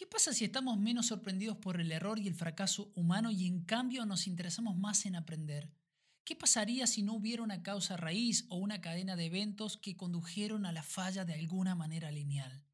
¿Qué pasa si estamos menos sorprendidos por el error y el fracaso humano y en cambio nos interesamos más en aprender? ¿Qué pasaría si no hubiera una causa raíz o una cadena de eventos que condujeron a la falla de alguna manera lineal?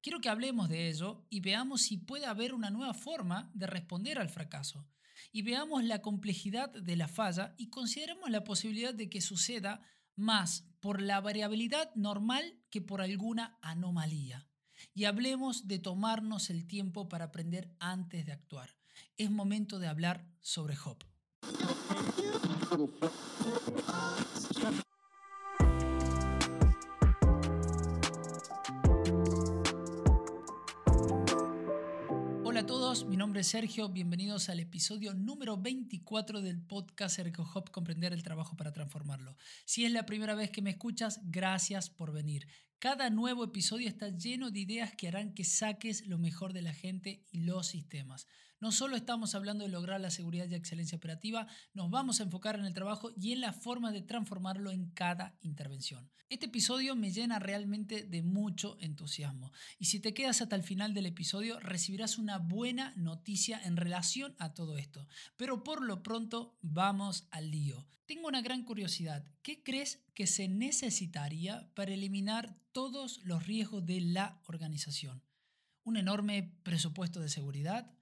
Quiero que hablemos de ello y veamos si puede haber una nueva forma de responder al fracaso. Y veamos la complejidad de la falla y consideremos la posibilidad de que suceda más por la variabilidad normal que por alguna anomalía. Y hablemos de tomarnos el tiempo para aprender antes de actuar. Es momento de hablar sobre Hop. Hola a todos, mi nombre es Sergio, bienvenidos al episodio número 24 del podcast Sergio Hop Comprender el Trabajo para Transformarlo. Si es la primera vez que me escuchas, gracias por venir. Cada nuevo episodio está lleno de ideas que harán que saques lo mejor de la gente y los sistemas. No solo estamos hablando de lograr la seguridad y excelencia operativa, nos vamos a enfocar en el trabajo y en la forma de transformarlo en cada intervención. Este episodio me llena realmente de mucho entusiasmo y si te quedas hasta el final del episodio recibirás una buena noticia en relación a todo esto. Pero por lo pronto vamos al lío. Tengo una gran curiosidad. ¿Qué crees que se necesitaría para eliminar todos los riesgos de la organización? ¿Un enorme presupuesto de seguridad?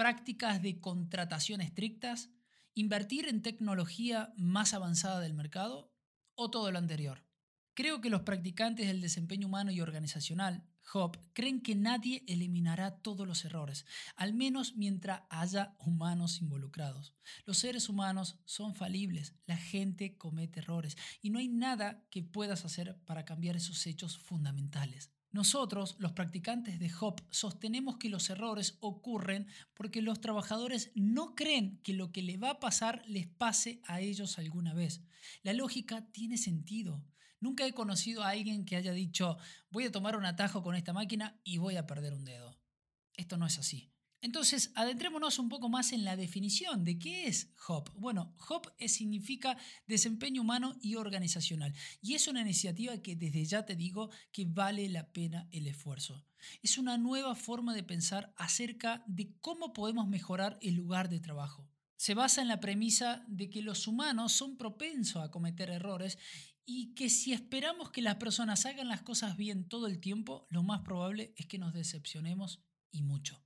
Prácticas de contratación estrictas, invertir en tecnología más avanzada del mercado o todo lo anterior. Creo que los practicantes del desempeño humano y organizacional, HOP, creen que nadie eliminará todos los errores, al menos mientras haya humanos involucrados. Los seres humanos son falibles, la gente comete errores y no hay nada que puedas hacer para cambiar esos hechos fundamentales. Nosotros, los practicantes de HOP, sostenemos que los errores ocurren porque los trabajadores no creen que lo que le va a pasar les pase a ellos alguna vez. La lógica tiene sentido. Nunca he conocido a alguien que haya dicho voy a tomar un atajo con esta máquina y voy a perder un dedo. Esto no es así. Entonces, adentrémonos un poco más en la definición de qué es HOP. Bueno, HOP significa desempeño humano y organizacional. Y es una iniciativa que desde ya te digo que vale la pena el esfuerzo. Es una nueva forma de pensar acerca de cómo podemos mejorar el lugar de trabajo. Se basa en la premisa de que los humanos son propensos a cometer errores y que si esperamos que las personas hagan las cosas bien todo el tiempo, lo más probable es que nos decepcionemos y mucho.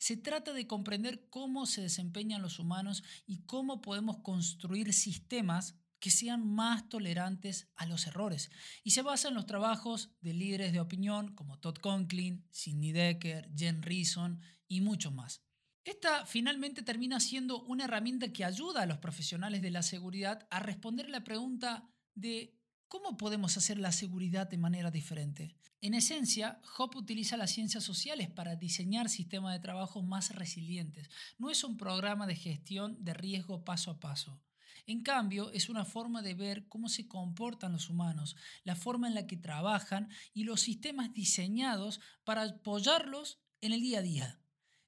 Se trata de comprender cómo se desempeñan los humanos y cómo podemos construir sistemas que sean más tolerantes a los errores. Y se basa en los trabajos de líderes de opinión como Todd Conklin, Sidney Decker, Jen Reason y muchos más. Esta finalmente termina siendo una herramienta que ayuda a los profesionales de la seguridad a responder la pregunta de ¿Cómo podemos hacer la seguridad de manera diferente? En esencia, HOP utiliza las ciencias sociales para diseñar sistemas de trabajo más resilientes. No es un programa de gestión de riesgo paso a paso. En cambio, es una forma de ver cómo se comportan los humanos, la forma en la que trabajan y los sistemas diseñados para apoyarlos en el día a día.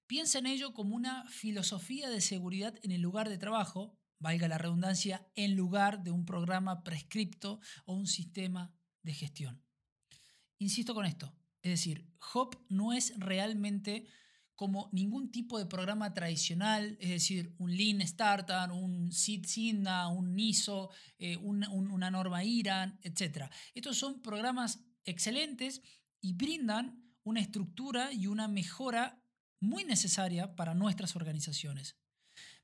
Piensa en ello como una filosofía de seguridad en el lugar de trabajo, valga la redundancia, en lugar de un programa prescripto o un sistema de gestión. Insisto con esto, es decir, HOP no es realmente como ningún tipo de programa tradicional, es decir, un Lean Startup, un SID SINDA, un NISO, eh, una norma IRAN, etc. Estos son programas excelentes y brindan una estructura y una mejora muy necesaria para nuestras organizaciones.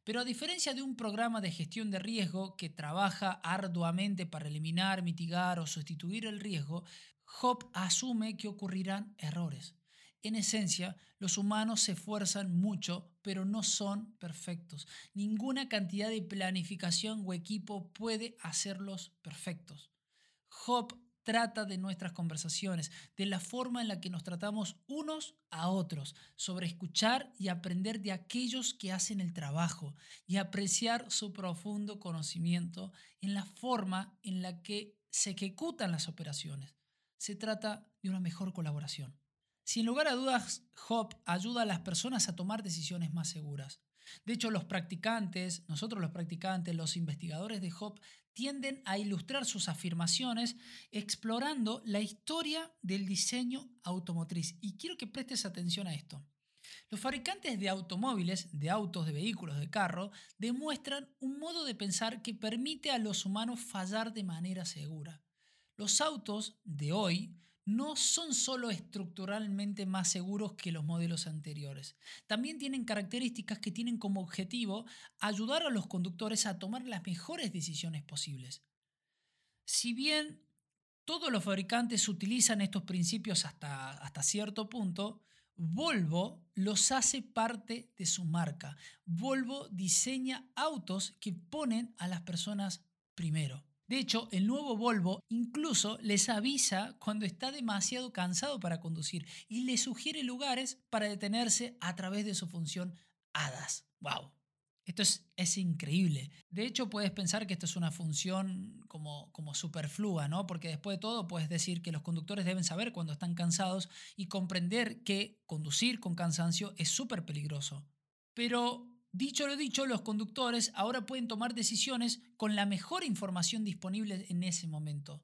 Pero a diferencia de un programa de gestión de riesgo que trabaja arduamente para eliminar, mitigar o sustituir el riesgo, Hop asume que ocurrirán errores. En esencia, los humanos se esfuerzan mucho, pero no son perfectos. Ninguna cantidad de planificación o equipo puede hacerlos perfectos. Trata de nuestras conversaciones, de la forma en la que nos tratamos unos a otros, sobre escuchar y aprender de aquellos que hacen el trabajo y apreciar su profundo conocimiento en la forma en la que se ejecutan las operaciones. Se trata de una mejor colaboración. Sin lugar a dudas, Hop ayuda a las personas a tomar decisiones más seguras. De hecho, los practicantes, nosotros los practicantes, los investigadores de Hop, tienden a ilustrar sus afirmaciones explorando la historia del diseño automotriz. Y quiero que prestes atención a esto. Los fabricantes de automóviles, de autos, de vehículos, de carro, demuestran un modo de pensar que permite a los humanos fallar de manera segura. Los autos de hoy no son solo estructuralmente más seguros que los modelos anteriores, también tienen características que tienen como objetivo ayudar a los conductores a tomar las mejores decisiones posibles. Si bien todos los fabricantes utilizan estos principios hasta, hasta cierto punto, Volvo los hace parte de su marca. Volvo diseña autos que ponen a las personas primero. De hecho, el nuevo Volvo incluso les avisa cuando está demasiado cansado para conducir y les sugiere lugares para detenerse a través de su función HADAS. ¡Wow! Esto es, increíble. De hecho, puedes pensar que esto es una función como, como superflua, ¿no? Porque después de todo, puedes decir que los conductores deben saber cuando están cansados y comprender que conducir con cansancio es súper peligroso. Pero, dicho lo dicho, los conductores ahora pueden tomar decisiones con la mejor información disponible en ese momento.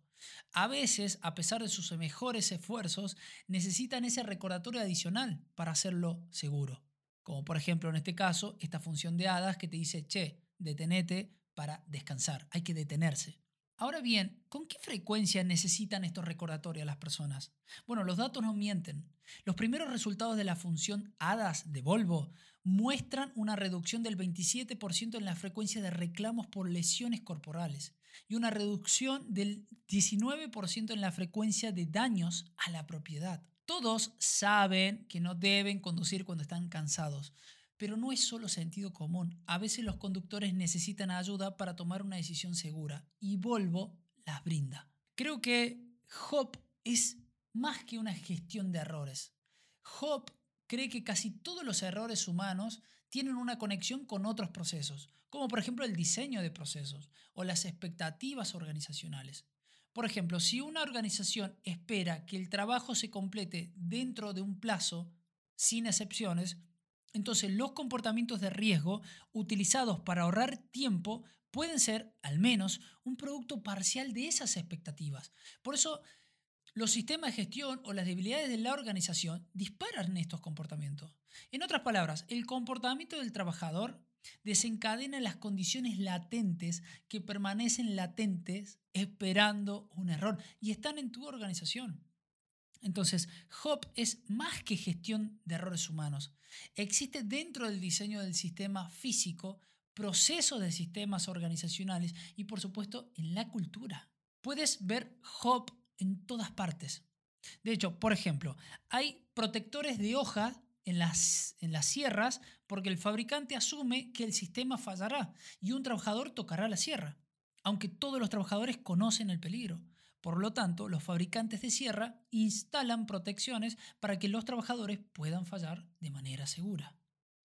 A veces, a pesar de sus mejores esfuerzos, necesitan ese recordatorio adicional para hacerlo seguro. Como por ejemplo en este caso, esta función de hadas que te dice, che, detenete para descansar, hay que detenerse. Ahora bien, ¿con qué frecuencia necesitan estos recordatorios las personas? Bueno, los datos no mienten. Los primeros resultados de la función HADAS de Volvo muestran una reducción del 27% en la frecuencia de reclamos por lesiones corporales y una reducción del 19% en la frecuencia de daños a la propiedad. Todos saben que no deben conducir cuando están cansados, pero no es solo sentido común. A veces los conductores necesitan ayuda para tomar una decisión segura y Volvo las brinda. Creo que Hop es más que una gestión de errores. Hop cree que casi todos los errores humanos tienen una conexión con otros procesos, como por ejemplo el diseño de procesos o las expectativas organizacionales. Por ejemplo, si una organización espera que el trabajo se complete dentro de un plazo, sin excepciones, entonces los comportamientos de riesgo utilizados para ahorrar tiempo pueden ser, al menos, un producto parcial de esas expectativas. Por eso, los sistemas de gestión o las debilidades de la organización disparan estos comportamientos. En otras palabras, el comportamiento del trabajador desencadena las condiciones latentes que permanecen latentes esperando un error y están en tu organización. Entonces, HOP es más que gestión de errores humanos. Existe dentro del diseño del sistema físico procesos de sistemas organizacionales y por supuesto en la cultura. Puedes ver HOP en todas partes. De hecho, por ejemplo, hay protectores de hoja en las, en las sierras porque el fabricante asume que el sistema fallará y un trabajador tocará la sierra, aunque todos los trabajadores conocen el peligro. Por lo tanto, los fabricantes de sierra instalan protecciones para que los trabajadores puedan fallar de manera segura.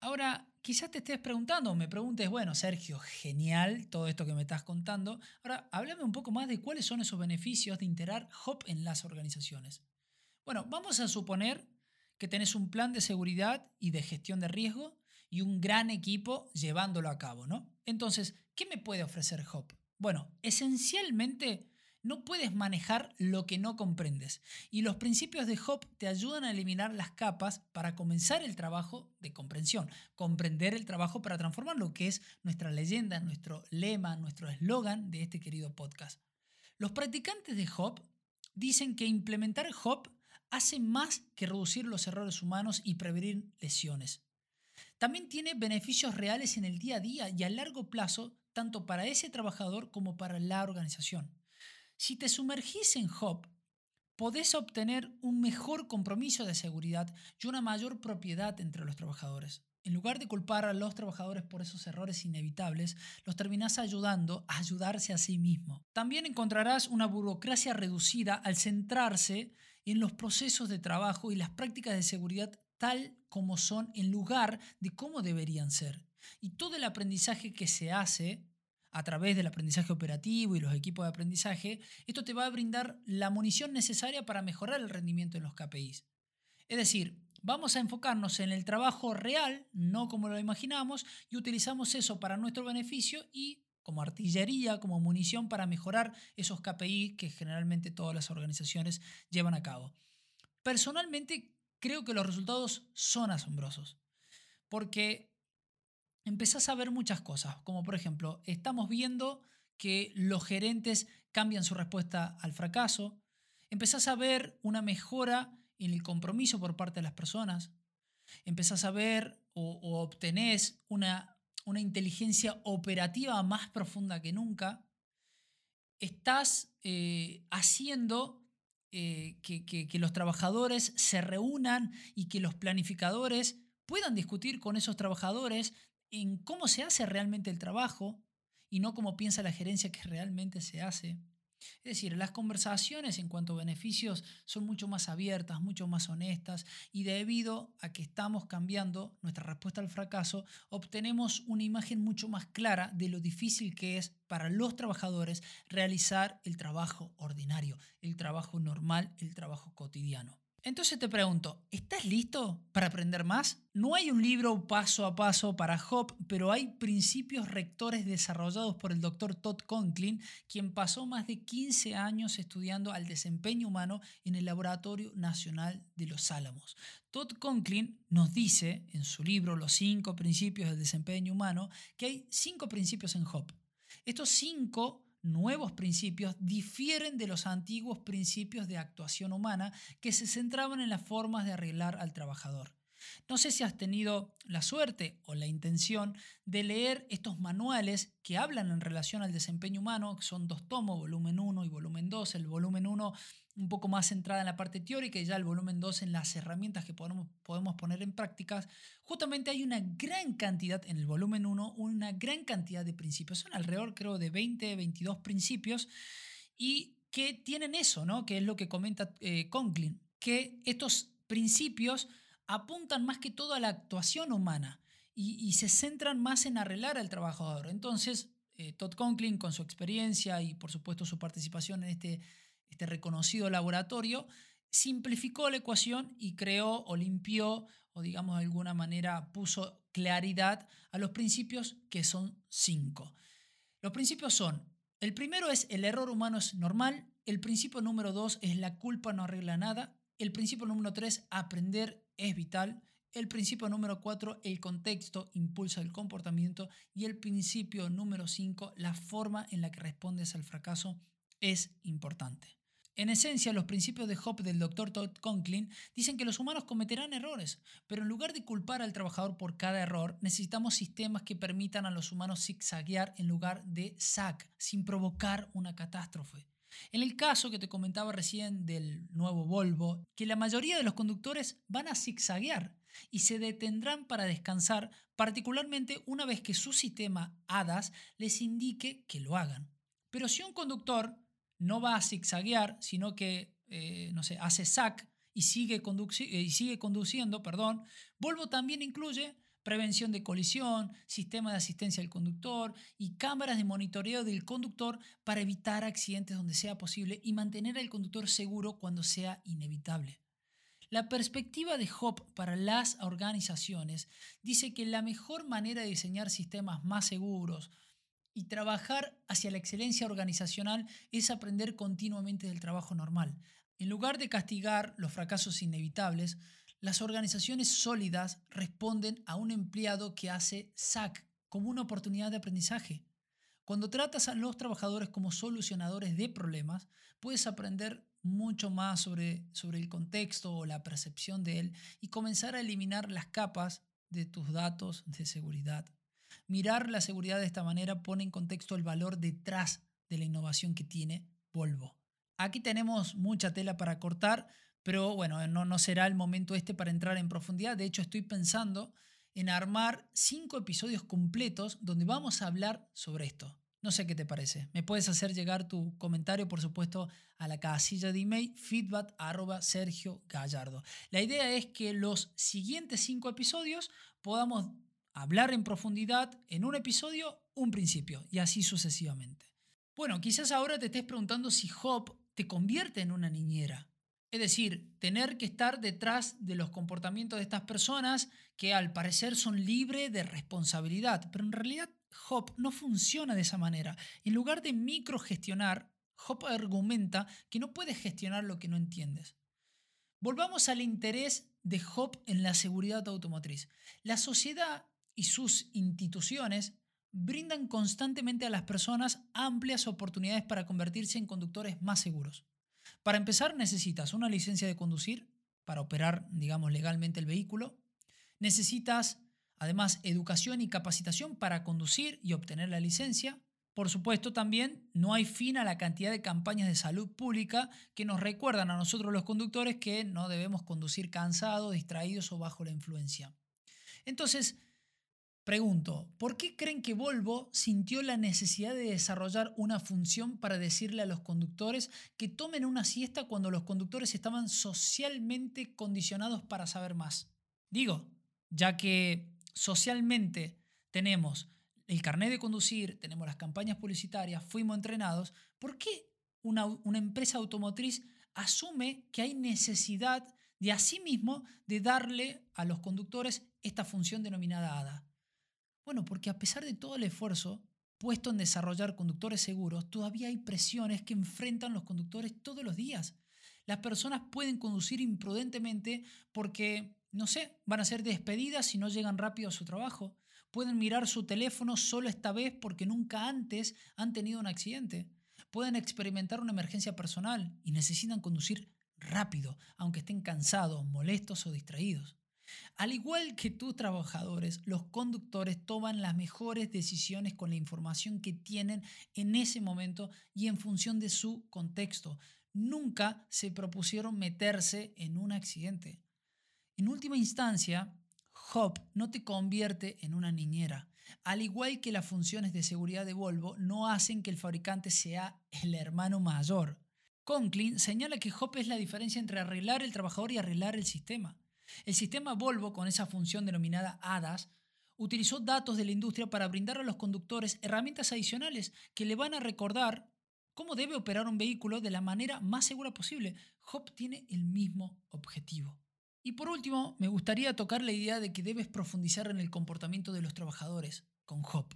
Ahora, quizás te estés preguntando me preguntes, bueno, Sergio, genial todo esto que me estás contando. Ahora, háblame un poco más de cuáles son esos beneficios de integrar HOP en las organizaciones. Bueno, vamos a suponer que tenés un plan de seguridad y de gestión de riesgo y un gran equipo llevándolo a cabo, ¿no? Entonces, ¿qué me puede ofrecer HOP? Bueno, esencialmente no puedes manejar lo que no comprendes y los principios de HOP te ayudan a eliminar las capas para comenzar el trabajo de comprensión, comprender el trabajo para transformarlo, que es nuestra leyenda, nuestro lema, nuestro eslogan de este querido podcast. Los practicantes de HOP dicen que implementar HOP hace más que reducir los errores humanos y prevenir lesiones. También tiene beneficios reales en el día a día y a largo plazo, tanto para ese trabajador como para la organización. Si te sumergís en HOP, podés obtener un mejor compromiso de seguridad y una mayor propiedad entre los trabajadores. En lugar de culpar a los trabajadores por esos errores inevitables, los terminás ayudando a ayudarse a sí mismo. También encontrarás una burocracia reducida al centrarse en los procesos de trabajo y las prácticas de seguridad tal como son en lugar de cómo deberían ser. Y todo el aprendizaje que se hace a través del aprendizaje operativo y los equipos de aprendizaje, esto te va a brindar la munición necesaria para mejorar el rendimiento en los KPIs. Es decir, vamos a enfocarnos en el trabajo real, no como lo imaginamos, y utilizamos eso para nuestro beneficio y como artillería, como munición para mejorar esos KPI que generalmente todas las organizaciones llevan a cabo. Personalmente, creo que los resultados son asombrosos. Porque empezás a ver muchas cosas, como por ejemplo, estamos viendo que los gerentes cambian su respuesta al fracaso, empezás a ver una mejora en el compromiso por parte de las personas, empezás a ver o, obtenés una, una inteligencia operativa más profunda que nunca, estás eh, haciendo eh, que, los trabajadores se reúnan y que los planificadores puedan discutir con esos trabajadores en cómo se hace realmente el trabajo y no cómo piensa la gerencia que realmente se hace. Es decir, las conversaciones en cuanto a beneficios son mucho más abiertas, mucho más honestas y debido a que estamos cambiando nuestra respuesta al fracaso, obtenemos una imagen mucho más clara de lo difícil que es para los trabajadores realizar el trabajo ordinario, el trabajo normal, el trabajo cotidiano. Entonces te pregunto, ¿estás listo para aprender más? No hay un libro paso a paso para Hop, pero hay principios rectores desarrollados por el doctor Todd Conklin, quien pasó más de 15 años estudiando al desempeño humano en el Laboratorio Nacional de los Álamos. Todd Conklin nos dice en su libro Los cinco principios del desempeño humano que hay cinco principios en Hop. Estos cinco nuevos principios difieren de los antiguos principios de actuación humana que se centraban en las formas de arreglar al trabajador. No sé si has tenido la suerte o la intención de leer estos manuales que hablan en relación al desempeño humano, que son dos tomos, volumen 1 y volumen 2. El volumen 1 un poco más centrada en la parte teórica y ya el volumen 2 en las herramientas que podemos, podemos poner en prácticas. Justamente hay una gran cantidad, en el volumen 1, una gran cantidad de principios. Son alrededor creo de 20, 22 principios y que tienen eso, ¿no? que es lo que comenta eh, Conklin, que estos principios apuntan más que todo a la actuación humana y, se centran más en arreglar al trabajador. Entonces, eh, Todd Conklin, con su experiencia y por supuesto su participación en este, este reconocido laboratorio, simplificó la ecuación y creó o limpió o digamos de alguna manera puso claridad a los principios que son cinco. Los principios son, el primero es el error humano es normal, el principio número dos es la culpa no arregla nada, el principio número 3, aprender es vital. El principio número 4, el contexto impulsa el comportamiento. Y el principio número 5, la forma en la que respondes al fracaso es importante. En esencia, los principios de Hop del Dr. Todd Conklin dicen que los humanos cometerán errores, pero en lugar de culpar al trabajador por cada error, necesitamos sistemas que permitan a los humanos zigzaguear en lugar de zag, sin provocar una catástrofe. En el caso que te comentaba recién del nuevo Volvo, que la mayoría de los conductores van a zigzaguear y se detendrán para descansar, particularmente una vez que su sistema ADAS les indique que lo hagan. Pero si un conductor no va a zigzaguear, sino que, eh, no sé, hace SAC y sigue, eh, y sigue conduciendo, perdón, Volvo también incluye prevención de colisión, sistema de asistencia al conductor y cámaras de monitoreo del conductor para evitar accidentes donde sea posible y mantener al conductor seguro cuando sea inevitable. La perspectiva de Hop para las organizaciones dice que la mejor manera de diseñar sistemas más seguros y trabajar hacia la excelencia organizacional es aprender continuamente del trabajo normal. En lugar de castigar los fracasos inevitables, las organizaciones sólidas responden a un empleado que hace SAC como una oportunidad de aprendizaje. Cuando tratas a los trabajadores como solucionadores de problemas, puedes aprender mucho más sobre, sobre el contexto o la percepción de él y comenzar a eliminar las capas de tus datos de seguridad. Mirar la seguridad de esta manera pone en contexto el valor detrás de la innovación que tiene Volvo. Aquí tenemos mucha tela para cortar, pero bueno, no, no será el momento este para entrar en profundidad. De hecho, estoy pensando en armar cinco episodios completos donde vamos a hablar sobre esto. No sé qué te parece. Me puedes hacer llegar tu comentario, por supuesto, a la casilla de email feedback Sergio Gallardo. La idea es que los siguientes cinco episodios podamos hablar en profundidad en un episodio, un principio, y así sucesivamente. Bueno, quizás ahora te estés preguntando si Hop te convierte en una niñera. Es decir, tener que estar detrás de los comportamientos de estas personas que al parecer son libres de responsabilidad. Pero en realidad Hop no funciona de esa manera. En lugar de microgestionar, Hop argumenta que no puedes gestionar lo que no entiendes. Volvamos al interés de Hop en la seguridad automotriz. La sociedad y sus instituciones brindan constantemente a las personas amplias oportunidades para convertirse en conductores más seguros. Para empezar, necesitas una licencia de conducir para operar, digamos, legalmente el vehículo. Necesitas, además, educación y capacitación para conducir y obtener la licencia. Por supuesto, también no hay fin a la cantidad de campañas de salud pública que nos recuerdan a nosotros los conductores que no debemos conducir cansados, distraídos o bajo la influencia. Entonces, pregunto, ¿por qué creen que Volvo sintió la necesidad de desarrollar una función para decirle a los conductores que tomen una siesta cuando los conductores estaban socialmente condicionados para saber más? Digo, ya que socialmente tenemos el carnet de conducir, tenemos las campañas publicitarias, fuimos entrenados, ¿por qué una, empresa automotriz asume que hay necesidad de asimismo de darle a los conductores esta función denominada ADA? Bueno, porque a pesar de todo el esfuerzo puesto en desarrollar conductores seguros, todavía hay presiones que enfrentan los conductores todos los días. Las personas pueden conducir imprudentemente porque, no sé, van a ser despedidas si no llegan rápido a su trabajo Pueden mirar su teléfono solo esta vez porque nunca antes han tenido un accidente. Pueden experimentar una emergencia personal y necesitan conducir rápido, aunque estén cansados, molestos o distraídos. Al igual que tus trabajadores, los conductores toman las mejores decisiones con la información que tienen en ese momento y en función de su contexto. Nunca se propusieron meterse en un accidente. En última instancia, Hop no te convierte en una niñera. Al igual que las funciones de seguridad de Volvo no hacen que el fabricante sea el hermano mayor. Conklin señala que Hop es la diferencia entre arreglar el trabajador y arreglar el sistema. El sistema Volvo, con esa función denominada HADAS, utilizó datos de la industria para brindar a los conductores herramientas adicionales que le van a recordar cómo debe operar un vehículo de la manera más segura posible. Hop tiene el mismo objetivo. Y por último, me gustaría tocar la idea de que debes profundizar en el comportamiento de los trabajadores con Hop.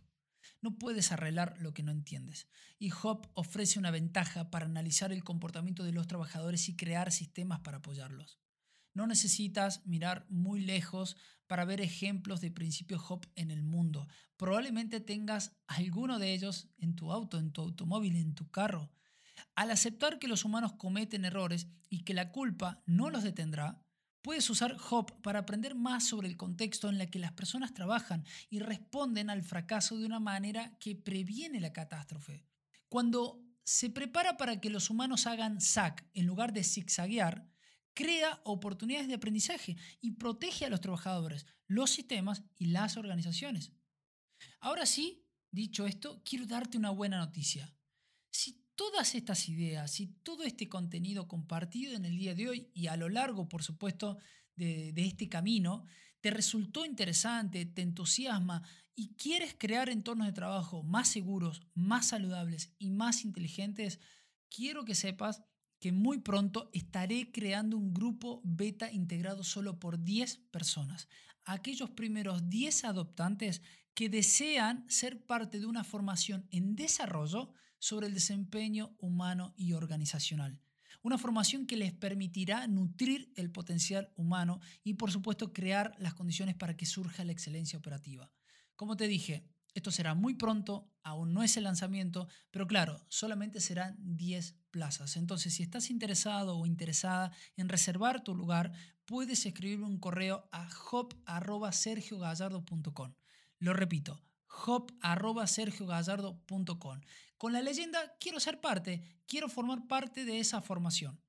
No puedes arreglar lo que no entiendes. Y Hop ofrece una ventaja para analizar el comportamiento de los trabajadores y crear sistemas para apoyarlos. No necesitas mirar muy lejos para ver ejemplos de principios Hop en el mundo. Probablemente tengas alguno de ellos en tu auto, en tu automóvil, en tu carro. Al aceptar que los humanos cometen errores y que la culpa no los detendrá, Puedes usar Hop para aprender más sobre el contexto en el que las personas trabajan y responden al fracaso de una manera que previene la catástrofe. Cuando se prepara para que los humanos hagan SAC en lugar de zigzaguear, crea oportunidades de aprendizaje y protege a los trabajadores, los sistemas y las organizaciones. Ahora sí, dicho esto, quiero darte una buena noticia. Si todas estas ideas y todo este contenido compartido en el día de hoy y a lo largo, por supuesto, de, este camino, te resultó interesante, te entusiasma y quieres crear entornos de trabajo más seguros, más saludables y más inteligentes, quiero que sepas que muy pronto estaré creando un grupo beta integrado solo por 10 personas. Aquellos primeros 10 adoptantes que desean ser parte de una formación en desarrollo sobre el desempeño humano y organizacional. Una formación que les permitirá nutrir el potencial humano y por supuesto crear las condiciones para que surja la excelencia operativa. Como te dije, esto será muy pronto, aún no es el lanzamiento, pero claro, solamente serán 10 plazas. Entonces, si estás interesado o interesada en reservar tu lugar, puedes escribirme un correo a hop.sergiogallardo.com. Lo repito, hop.sergiogallardo.com con la leyenda quiero ser parte, quiero formar parte de esa formación.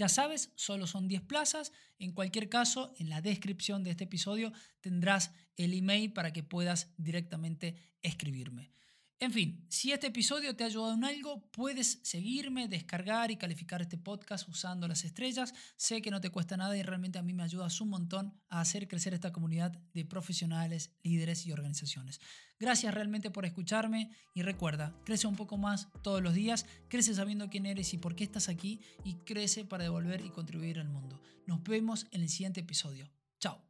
Ya sabes, solo son 10 plazas. En cualquier caso, en la descripción de este episodio tendrás el email para que puedas directamente escribirme. En fin, si este episodio te ha ayudado en algo, puedes seguirme, descargar y calificar este podcast usando las estrellas. Sé que no te cuesta nada y realmente a mí me ayudas un montón a hacer crecer esta comunidad de profesionales, líderes y organizaciones. Gracias realmente por escucharme y recuerda, crece un poco más todos los días, crece sabiendo quién eres y por qué estás aquí y crece para devolver y contribuir al mundo. Nos vemos en el siguiente episodio. Chao.